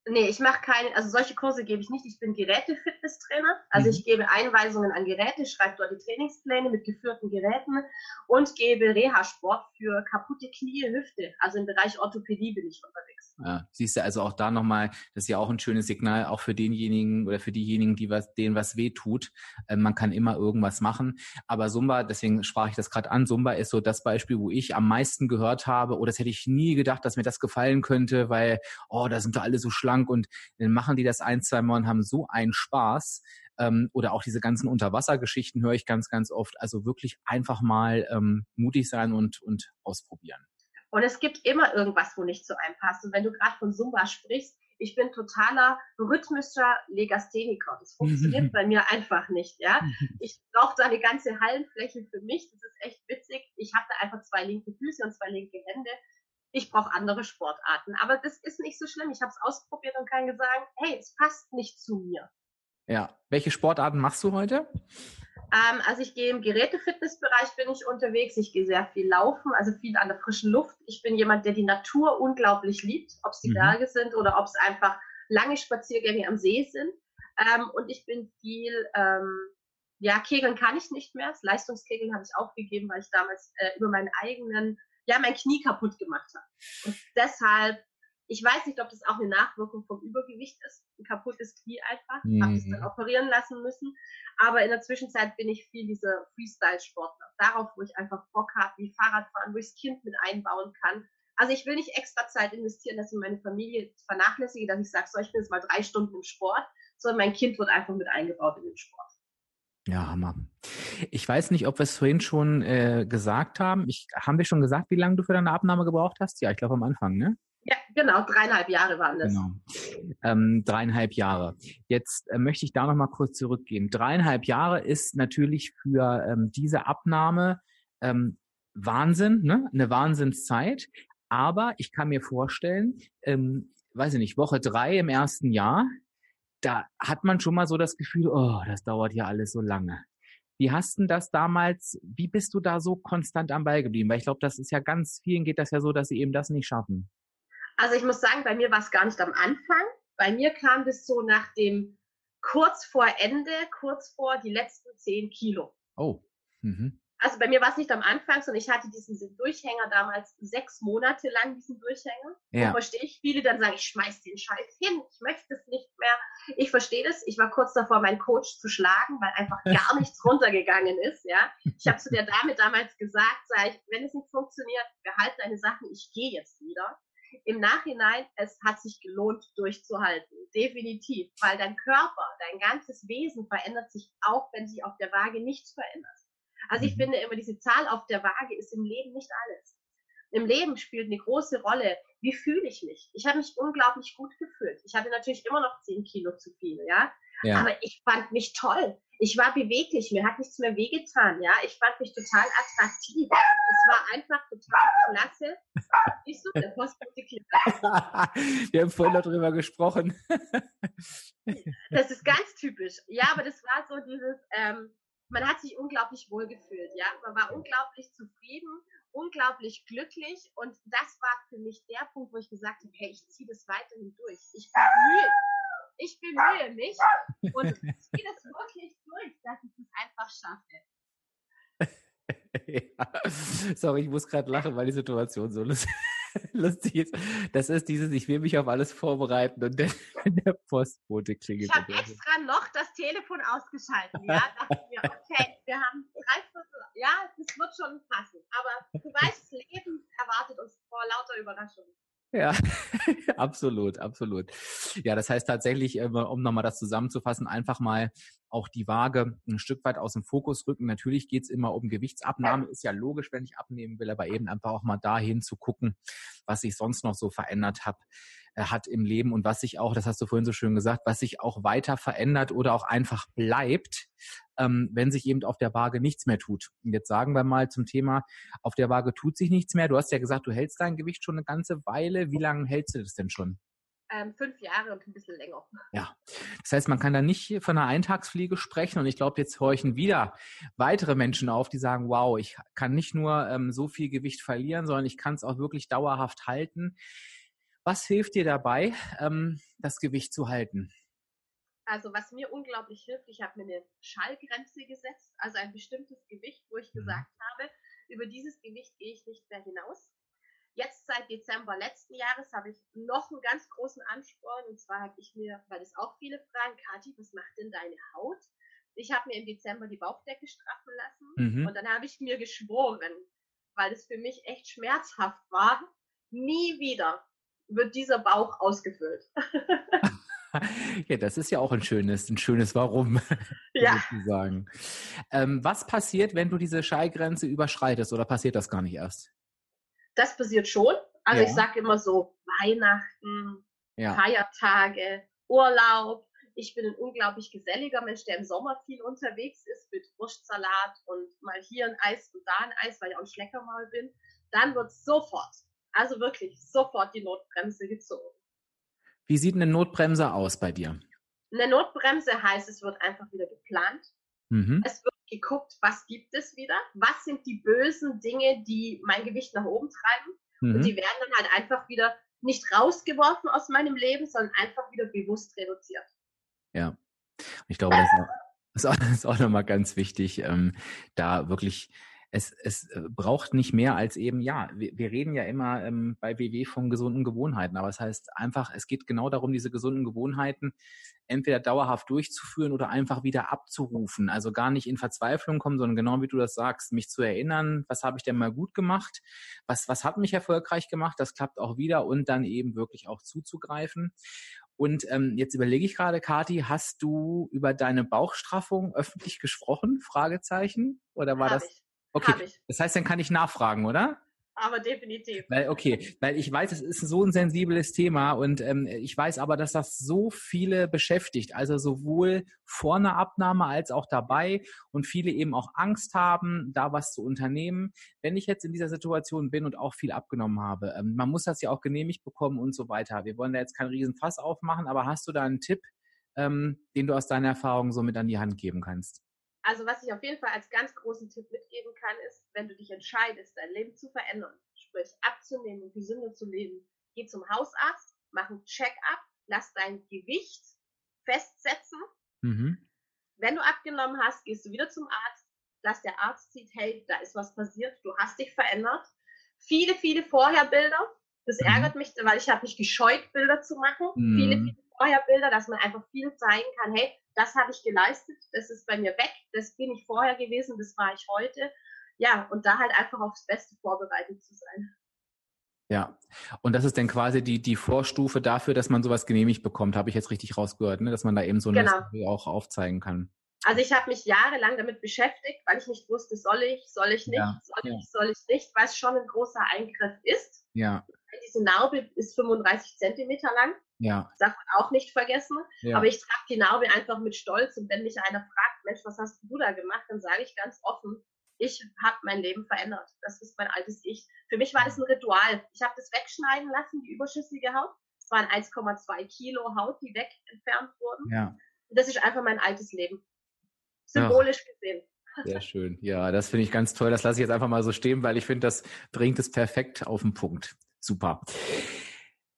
Nee, ich mache keine, also solche Kurse gebe ich nicht. Ich bin Geräte-Fitnesstrainer. Also mhm. ich gebe Einweisungen an Geräte, schreibe dort die Trainingspläne mit geführten Geräten und gebe Reha-Sport für kaputte Knie, Hüfte. Also im Bereich Orthopädie bin ich unterwegs.
Ja, siehst du also auch da nochmal, das ist ja auch ein schönes Signal, auch für denjenigen oder für diejenigen, die was, denen was weh tut. Äh, man kann immer irgendwas machen. Aber Zumba, deswegen sprach ich das gerade an, Zumba ist so das Beispiel, wo ich am meisten gehört habe, oh, das hätte ich nie gedacht, dass mir das gefallen könnte, weil, oh, da sind da alle so schlank und dann machen die das ein, zwei Mal und haben so einen Spaß. Ähm, oder auch diese ganzen Unterwassergeschichten höre ich ganz, ganz oft. Also wirklich einfach mal ähm, mutig sein und, und ausprobieren.
Und es gibt immer irgendwas, wo nicht zu einem passt. Und wenn du gerade von Zumba sprichst, ich bin totaler rhythmischer Legastheniker. Das funktioniert bei mir einfach nicht, ja. Ich brauche da eine ganze Hallenfläche für mich. Das ist echt witzig. Ich habe da einfach zwei linke Füße und zwei linke Hände. Ich brauche andere Sportarten. Aber das ist nicht so schlimm. Ich habe es ausprobiert und kann sagen, hey, es passt nicht zu mir.
Ja. Welche Sportarten machst du heute?
Ähm, also ich gehe im Gerätefitnessbereich bin ich unterwegs. Ich gehe sehr viel laufen, also viel an der frischen Luft. Ich bin jemand, der die Natur unglaublich liebt, ob es die mhm. Berge sind oder ob es einfach lange Spaziergänge am See sind. Ähm, und ich bin viel, ähm, ja, Kegeln kann ich nicht mehr. Das Leistungskegeln habe ich aufgegeben, weil ich damals äh, über meinen eigenen, ja, mein Knie kaputt gemacht habe. Und deshalb ich weiß nicht, ob das auch eine Nachwirkung vom Übergewicht ist. Ein kaputtes Knie einfach. Mhm. Habe es dann operieren lassen müssen. Aber in der Zwischenzeit bin ich viel dieser Freestyle-Sportler. Darauf, wo ich einfach Bock habe, wie Fahrradfahren, wo ich das Kind mit einbauen kann. Also ich will nicht extra Zeit investieren, dass ich meine Familie vernachlässige, dass ich sage, so, ich bin jetzt mal drei Stunden im Sport, sondern mein Kind wird einfach mit eingebaut in den Sport.
Ja, Hammer. Ich weiß nicht, ob wir es vorhin schon äh, gesagt haben. Ich, haben wir schon gesagt, wie lange du für deine Abnahme gebraucht hast? Ja, ich glaube am Anfang, ne?
Ja, genau, dreieinhalb Jahre waren das. Genau.
Ähm, dreieinhalb Jahre. Jetzt äh, möchte ich da nochmal kurz zurückgehen. Dreieinhalb Jahre ist natürlich für ähm, diese Abnahme ähm, Wahnsinn, ne? eine Wahnsinnszeit. Aber ich kann mir vorstellen, ähm, weiß ich nicht, Woche drei im ersten Jahr, da hat man schon mal so das Gefühl, oh, das dauert ja alles so lange. Wie hast du das damals, wie bist du da so konstant am Ball geblieben? Weil ich glaube, das ist ja ganz vielen geht das ja so, dass sie eben das nicht schaffen.
Also ich muss sagen, bei mir war es gar nicht am Anfang. Bei mir kam das so nach dem kurz vor Ende, kurz vor die letzten zehn Kilo.
Oh. Mhm.
Also bei mir war es nicht am Anfang, sondern ich hatte diesen Durchhänger damals sechs Monate lang, diesen Durchhänger. Ja. verstehe ich viele dann sagen, ich schmeiß den Scheiß hin, ich möchte es nicht mehr. Ich verstehe das. Ich war kurz davor, meinen Coach zu schlagen, weil einfach gar nichts runtergegangen ist. Ja, Ich habe zu der Dame damals gesagt, sag ich, wenn es nicht funktioniert, behalte deine Sachen, ich gehe jetzt wieder im Nachhinein, es hat sich gelohnt, durchzuhalten. Definitiv. Weil dein Körper, dein ganzes Wesen verändert sich auch, wenn sich auf der Waage nichts verändert. Also ich mhm. finde immer, diese Zahl auf der Waage ist im Leben nicht alles. Im Leben spielt eine große Rolle, wie fühle ich mich. Ich habe mich unglaublich gut gefühlt. Ich hatte natürlich immer noch 10 Kilo zu viel, ja. ja. Aber ich fand mich toll. Ich war beweglich, mir hat nichts mehr wehgetan, ja. Ich fand mich total attraktiv. Es war einfach total klasse. Siehst du, der Postbote
Wir haben vorhin darüber gesprochen.
das ist ganz typisch. Ja, aber das war so dieses, ähm, man hat sich unglaublich wohl gefühlt, ja. Man war unglaublich zufrieden, unglaublich glücklich und das war für mich der Punkt, wo ich gesagt habe, hey, ich ziehe das weiterhin durch. Ich bemühe, ich bemühe mich und ziehe das wirklich durch, dass ich es einfach schaffe.
ja. Sorry, ich muss gerade lachen, weil die Situation so lustig ist. Das ist dieses, ich will mich auf alles vorbereiten und der, der Postbote klingelt.
Ich habe extra noch das Telefon ausgeschaltet. Ja, dachte mir, okay, wir haben drei Viertel, ja, das wird schon passen. Aber du weißt, das Leben erwartet uns vor lauter Überraschungen.
Ja, absolut, absolut. Ja, das heißt tatsächlich, äh, um nochmal das zusammenzufassen, einfach mal auch die Waage ein Stück weit aus dem Fokus rücken. Natürlich geht's immer um Gewichtsabnahme, ist ja logisch, wenn ich abnehmen will, aber eben einfach auch mal dahin zu gucken, was ich sonst noch so verändert habe äh, hat im Leben und was sich auch, das hast du vorhin so schön gesagt, was sich auch weiter verändert oder auch einfach bleibt, ähm, wenn sich eben auf der Waage nichts mehr tut. Und jetzt sagen wir mal zum Thema, auf der Waage tut sich nichts mehr. Du hast ja gesagt, du hältst dein Gewicht schon eine ganze Weile. Wie lange hältst du das denn schon?
Ähm, fünf Jahre und ein bisschen länger.
Ja, das heißt, man kann da nicht von einer Eintagsfliege sprechen. Und ich glaube, jetzt horchen wieder weitere Menschen auf, die sagen, wow, ich kann nicht nur ähm, so viel Gewicht verlieren, sondern ich kann es auch wirklich dauerhaft halten. Was hilft dir dabei, ähm, das Gewicht zu halten?
Also was mir unglaublich hilft, ich habe mir eine Schallgrenze gesetzt, also ein bestimmtes Gewicht, wo ich mhm. gesagt habe, über dieses Gewicht gehe ich nicht mehr hinaus. Jetzt seit Dezember letzten Jahres habe ich noch einen ganz großen Ansporn und zwar habe ich mir, weil es auch viele fragen, Kathi, was macht denn deine Haut? Ich habe mir im Dezember die Bauchdecke straffen lassen mhm. und dann habe ich mir geschworen, weil es für mich echt schmerzhaft war, nie wieder wird dieser Bauch ausgefüllt.
ja, das ist ja auch ein schönes, ein schönes Warum,
ja.
sozusagen. Ähm, was passiert, wenn du diese Schallgrenze überschreitest oder passiert das gar nicht erst?
Das passiert schon. Also ja. ich sage immer so, Weihnachten, ja. Feiertage, Urlaub. Ich bin ein unglaublich geselliger Mensch, der im Sommer viel unterwegs ist mit Wurstsalat und mal hier ein Eis und da ein Eis, weil ich auch ein Schleckermaul bin. Dann wird sofort, also wirklich sofort die Notbremse gezogen.
Wie sieht eine Notbremse aus bei dir?
Eine Notbremse heißt, es wird einfach wieder geplant. Mhm. Es wird geguckt, was gibt es wieder? Was sind die bösen Dinge, die mein Gewicht nach oben treiben? Mhm. Und die werden dann halt einfach wieder nicht rausgeworfen aus meinem Leben, sondern einfach wieder bewusst reduziert.
Ja, ich glaube, das ist auch, ist auch nochmal ganz wichtig, ähm, da wirklich es, es äh, braucht nicht mehr als eben, ja, wir, wir reden ja immer ähm, bei WW von gesunden Gewohnheiten, aber es heißt einfach, es geht genau darum, diese gesunden Gewohnheiten entweder dauerhaft durchzuführen oder einfach wieder abzurufen. Also gar nicht in Verzweiflung kommen, sondern genau wie du das sagst, mich zu erinnern, was habe ich denn mal gut gemacht, was, was hat mich erfolgreich gemacht, das klappt auch wieder und dann eben wirklich auch zuzugreifen. Und ähm, jetzt überlege ich gerade, Kati, hast du über deine Bauchstraffung öffentlich gesprochen? Fragezeichen? Oder war Hab das? Ich. Okay, das heißt, dann kann ich nachfragen, oder?
Aber definitiv.
Weil, okay, weil ich weiß, es ist so ein sensibles Thema und ähm, ich weiß aber, dass das so viele beschäftigt, also sowohl vor einer Abnahme als auch dabei und viele eben auch Angst haben, da was zu unternehmen. Wenn ich jetzt in dieser Situation bin und auch viel abgenommen habe, ähm, man muss das ja auch genehmigt bekommen und so weiter. Wir wollen da jetzt keinen riesen Fass aufmachen, aber hast du da einen Tipp, ähm, den du aus deiner Erfahrung so mit an die Hand geben kannst?
Also was ich auf jeden Fall als ganz großen Tipp mitgeben kann, ist, wenn du dich entscheidest, dein Leben zu verändern, sprich abzunehmen und gesünder zu leben, geh zum Hausarzt, mach einen Check-up, lass dein Gewicht festsetzen. Mhm. Wenn du abgenommen hast, gehst du wieder zum Arzt, dass der Arzt sieht, hey, da ist was passiert, du hast dich verändert. Viele, viele Vorherbilder. Das mhm. ärgert mich, weil ich habe mich gescheut, Bilder zu machen. Mhm. Viele, viele Vorherbilder, dass man einfach viel zeigen kann, hey, das habe ich geleistet, das ist bei mir weg, das bin ich vorher gewesen, das war ich heute. Ja, und da halt einfach aufs Beste vorbereitet zu sein.
Ja, und das ist dann quasi die, die Vorstufe dafür, dass man sowas genehmigt bekommt, habe ich jetzt richtig rausgehört, ne? dass man da eben so eine genau. Story auch aufzeigen kann.
Also ich habe mich jahrelang damit beschäftigt, weil ich nicht wusste, soll ich, soll ich nicht, ja, soll ich, soll ich nicht, weil es schon ein großer Eingriff ist.
Ja.
Diese Narbe ist 35 Zentimeter lang.
Ja.
Das darf man auch nicht vergessen. Ja. Aber ich trage die Narbe einfach mit Stolz. Und wenn mich einer fragt, Mensch, was hast du da gemacht, dann sage ich ganz offen, ich habe mein Leben verändert. Das ist mein altes Ich. Für mich war das ein Ritual. Ich habe das wegschneiden lassen, die überschüssige Haut. Es waren 1,2 Kilo Haut, die weg entfernt wurden.
Ja.
Und das ist einfach mein altes Leben. Symbolisch ja. gesehen.
Sehr schön. Ja, das finde ich ganz toll. Das lasse ich jetzt einfach mal so stehen, weil ich finde, das bringt es perfekt auf den Punkt. Super.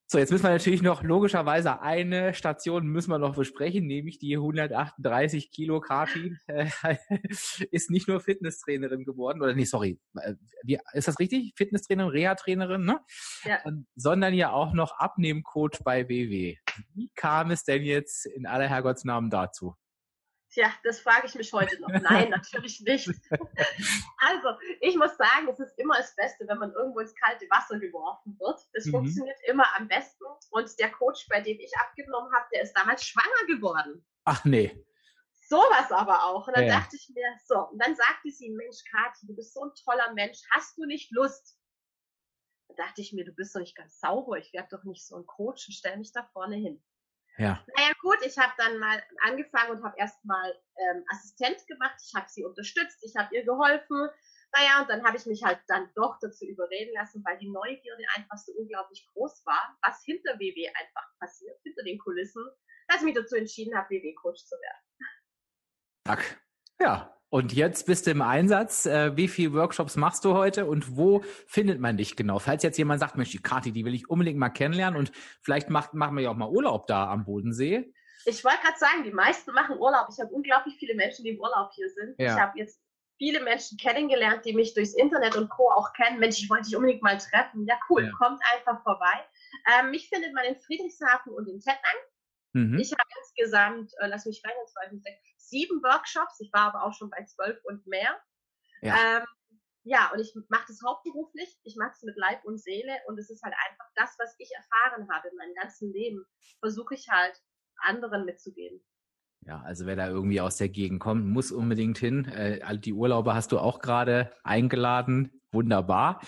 So, jetzt müssen wir natürlich noch logischerweise eine Station müssen wir noch besprechen, nämlich die 138 Kilo Kati äh, ist nicht nur Fitnesstrainerin geworden oder nee, sorry, äh, wie, ist das richtig? Fitnesstrainerin, Reha-Trainerin, ne? Ja. Ähm, sondern ja auch noch Abnehmcoach bei WW. Wie kam es denn jetzt in aller Herrgottsnamen dazu?
Tja, das frage ich mich heute noch. Nein, natürlich nicht. Also, ich muss sagen, es ist immer das Beste, wenn man irgendwo ins kalte Wasser geworfen wird. Das mhm. funktioniert immer am besten. Und der Coach, bei dem ich abgenommen habe, der ist damals schwanger geworden.
Ach nee.
Sowas aber auch. Und dann ja. dachte ich mir, so, und dann sagte sie, Mensch, Kathi, du bist so ein toller Mensch, hast du nicht Lust? Da dachte ich mir, du bist doch nicht ganz sauber, ich werde doch nicht so ein Coach und stell mich da vorne hin.
Ja.
Naja gut, ich habe dann mal angefangen und habe erstmal ähm, Assistent gemacht. Ich habe sie unterstützt, ich habe ihr geholfen. Naja, und dann habe ich mich halt dann doch dazu überreden lassen, weil die Neugierde einfach so unglaublich groß war, was hinter WW einfach passiert, hinter den Kulissen, dass ich mich dazu entschieden habe, WW-Coach zu werden.
Zack. Ja, Und jetzt bist du im Einsatz. Äh, wie viele Workshops machst du heute und wo findet man dich genau? Falls jetzt jemand sagt, Mensch, die Kati, die will ich unbedingt mal kennenlernen und vielleicht macht, machen wir ja auch mal Urlaub da am Bodensee.
Ich wollte gerade sagen, die meisten machen Urlaub. Ich habe unglaublich viele Menschen, die im Urlaub hier sind. Ja. Ich habe jetzt viele Menschen kennengelernt, die mich durchs Internet und Co. auch kennen. Mensch, ich wollte dich unbedingt mal treffen. Ja, cool, ja. kommt einfach vorbei. Ähm, mich findet man in Friedrichshafen und in Tettnang. Mhm. Ich habe insgesamt, äh, lass mich rein, zwei, fünf, sechs, sieben Workshops. Ich war aber auch schon bei zwölf und mehr. Ja. Ähm, ja, und ich mache das hauptberuflich. Ich mache es mit Leib und Seele. Und es ist halt einfach das, was ich erfahren habe in meinem ganzen Leben, versuche ich halt anderen mitzugeben.
Ja, also wer da irgendwie aus der Gegend kommt, muss unbedingt hin. Äh, die Urlauber hast du auch gerade eingeladen. Wunderbar.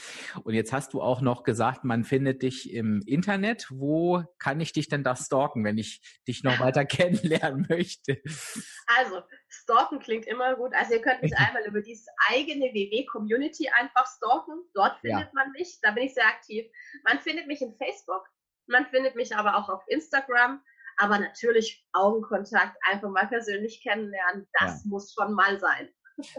Und jetzt hast du auch noch gesagt, man findet dich im Internet. Wo kann ich dich denn da stalken, wenn ich dich noch weiter kennenlernen möchte?
Also, stalken klingt immer gut. Also ihr könnt mich einmal über dieses eigene WW-Community einfach stalken. Dort findet ja. man mich. Da bin ich sehr aktiv. Man findet mich in Facebook. Man findet mich aber auch auf Instagram. Aber natürlich Augenkontakt, einfach mal persönlich kennenlernen, das ja. muss schon mal sein.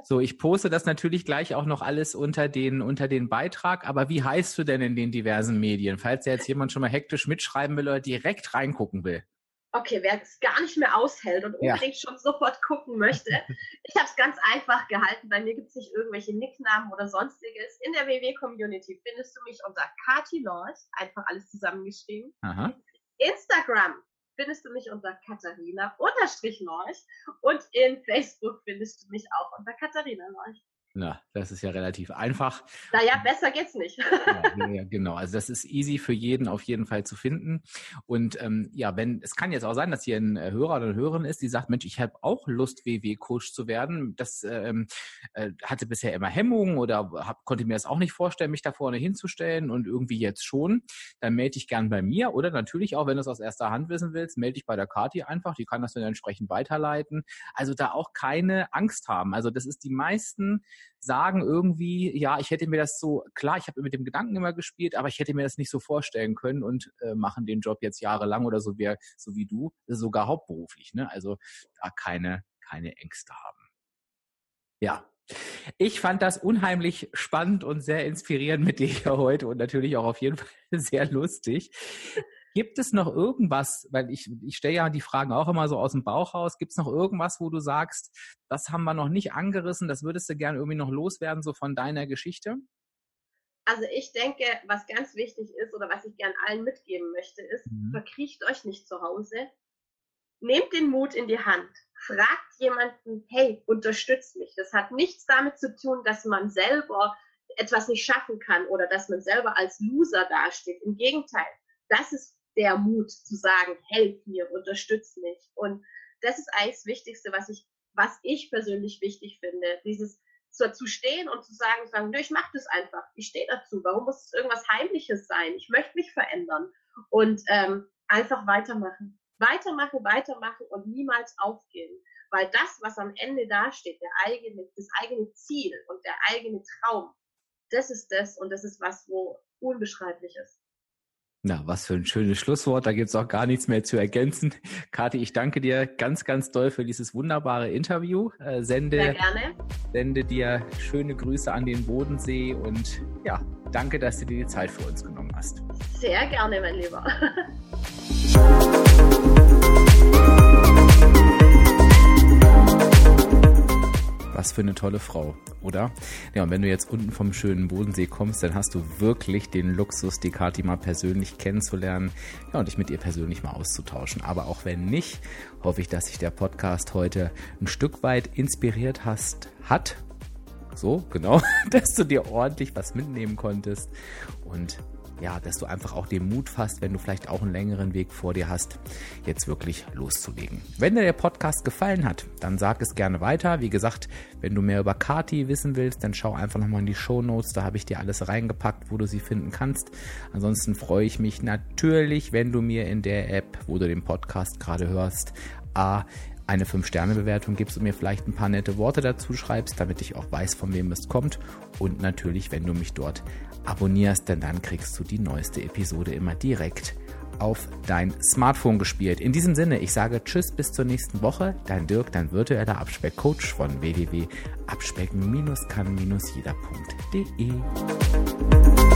So, ich poste das natürlich gleich auch noch alles unter den, unter den Beitrag. Aber wie heißt du denn in den diversen Medien? Falls jetzt jemand schon mal hektisch mitschreiben will oder direkt reingucken will.
Okay, wer es gar nicht mehr aushält und unbedingt ja. schon sofort gucken möchte. ich habe es ganz einfach gehalten. Bei mir gibt es nicht irgendwelche Nicknamen oder sonstiges. In der WW-Community findest du mich unter Kati Laws, einfach alles zusammengeschrieben. Aha. Instagram findest du mich unter Katharina Lorch und in Facebook findest du mich auch unter Katharina Lorch.
Na, das ist ja relativ einfach.
Naja, besser geht's nicht.
ja, ja, genau. Also das ist easy für jeden auf jeden Fall zu finden. Und ähm, ja, wenn es kann jetzt auch sein, dass hier ein äh, Hörer oder eine Hörerin ist, die sagt, Mensch, ich habe auch Lust, WW-Coach zu werden. Das ähm, äh, hatte bisher immer Hemmungen oder hab, konnte mir das auch nicht vorstellen, mich da vorne hinzustellen und irgendwie jetzt schon. Dann melde dich gern bei mir oder natürlich auch, wenn du es aus erster Hand wissen willst, melde dich bei der Kati einfach. Die kann das dann entsprechend weiterleiten. Also da auch keine Angst haben. Also das ist die meisten sagen irgendwie, ja, ich hätte mir das so, klar, ich habe mit dem Gedanken immer gespielt, aber ich hätte mir das nicht so vorstellen können und äh, machen den Job jetzt jahrelang oder so wie, so wie du, sogar hauptberuflich. Ne? Also da keine, keine Ängste haben. Ja, ich fand das unheimlich spannend und sehr inspirierend mit dir heute und natürlich auch auf jeden Fall sehr lustig. Gibt es noch irgendwas, weil ich, ich stelle ja die Fragen auch immer so aus dem Bauch raus, gibt es noch irgendwas, wo du sagst, das haben wir noch nicht angerissen, das würdest du gerne irgendwie noch loswerden, so von deiner Geschichte?
Also ich denke, was ganz wichtig ist oder was ich gern allen mitgeben möchte, ist, mhm. verkriecht euch nicht zu Hause. Nehmt den Mut in die Hand. Fragt jemanden, hey, unterstützt mich. Das hat nichts damit zu tun, dass man selber etwas nicht schaffen kann oder dass man selber als Loser dasteht. Im Gegenteil, das ist der Mut zu sagen, helf mir, unterstütz mich. Und das ist eigentlich das Wichtigste, was ich, was ich persönlich wichtig finde. Dieses zu stehen und zu sagen, sagen, ich mache das einfach, ich stehe dazu. Warum muss es irgendwas Heimliches sein? Ich möchte mich verändern und ähm, einfach weitermachen, weitermachen, weitermachen und niemals aufgeben, weil das, was am Ende dasteht, der eigene, das eigene Ziel und der eigene Traum, das ist das und das ist was, wo unbeschreiblich ist.
Na, was für ein schönes Schlusswort. Da gibt es auch gar nichts mehr zu ergänzen. Kathi, ich danke dir ganz, ganz doll für dieses wunderbare Interview. Äh, sende, Sehr gerne. sende dir schöne Grüße an den Bodensee und ja, danke, dass du dir die Zeit für uns genommen hast.
Sehr gerne, mein Lieber.
Was für eine tolle Frau, oder? Ja, und wenn du jetzt unten vom schönen Bodensee kommst, dann hast du wirklich den Luxus, die Kati mal persönlich kennenzulernen ja, und dich mit ihr persönlich mal auszutauschen. Aber auch wenn nicht, hoffe ich, dass sich der Podcast heute ein Stück weit inspiriert hast, hat. So, genau, dass du dir ordentlich was mitnehmen konntest. Und ja, dass du einfach auch den Mut fasst, wenn du vielleicht auch einen längeren Weg vor dir hast, jetzt wirklich loszulegen. Wenn dir der Podcast gefallen hat, dann sag es gerne weiter. Wie gesagt, wenn du mehr über Kati wissen willst, dann schau einfach nochmal in die Show Notes. Da habe ich dir alles reingepackt, wo du sie finden kannst. Ansonsten freue ich mich natürlich, wenn du mir in der App, wo du den Podcast gerade hörst, A, eine 5-Sterne-Bewertung gibst und mir vielleicht ein paar nette Worte dazu schreibst, damit ich auch weiß, von wem es kommt. Und natürlich, wenn du mich dort abonnierst, denn dann kriegst du die neueste Episode immer direkt auf dein Smartphone gespielt. In diesem Sinne, ich sage Tschüss bis zur nächsten Woche. Dein Dirk, dein virtueller Abspeckcoach von www.abspecken-kann-jeder.de.